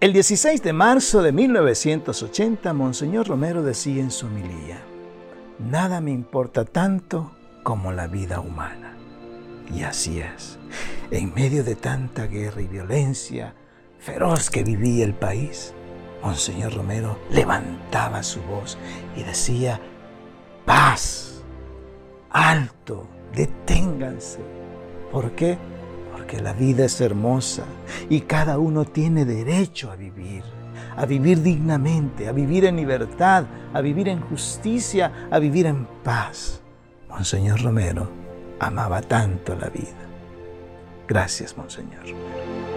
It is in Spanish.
El 16 de marzo de 1980, Monseñor Romero decía en su homilía, Nada me importa tanto como la vida humana. Y así es. En medio de tanta guerra y violencia feroz que vivía el país, Monseñor Romero levantaba su voz y decía, paz, alto, deténganse. ¿Por qué? Porque la vida es hermosa y cada uno tiene derecho a vivir, a vivir dignamente, a vivir en libertad, a vivir en justicia, a vivir en paz. Monseñor Romero amaba tanto la vida. Gracias, Monseñor Romero.